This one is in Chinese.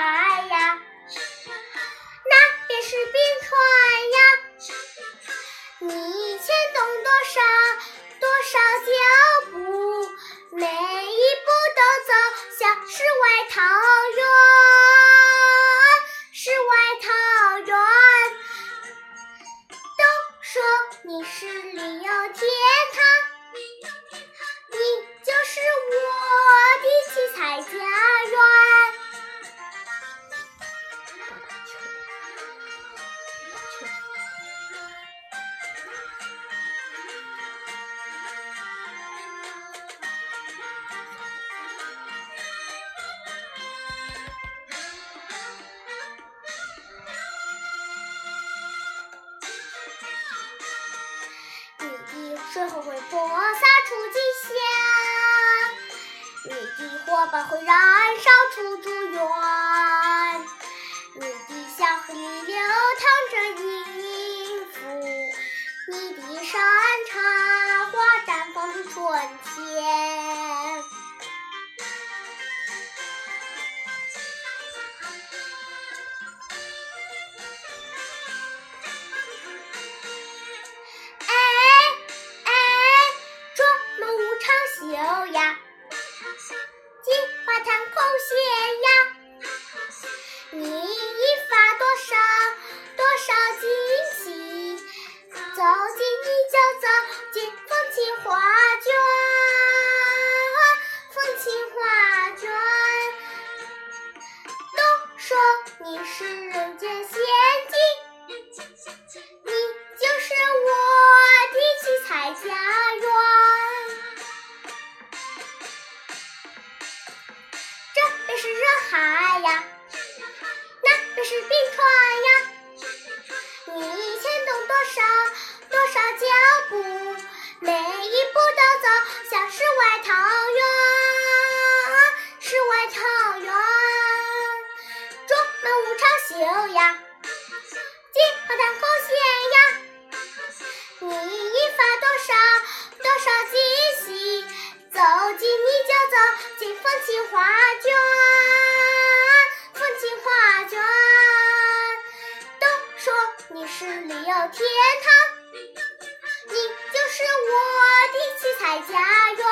Hi. 最后会播撒出吉祥，你的火把会燃烧出祝愿，你的小河里流淌着音符，你的山茶花绽放着春天。秀呀，金花滩口线呀，呀。你牵动多少多少脚步，每一步都走向世外桃源，世外桃源。竹门五常秀呀，金花滩口线呀。你一发多少多少惊喜，走进你就走进风情画卷。你是旅游天堂，你就是我的七彩家园。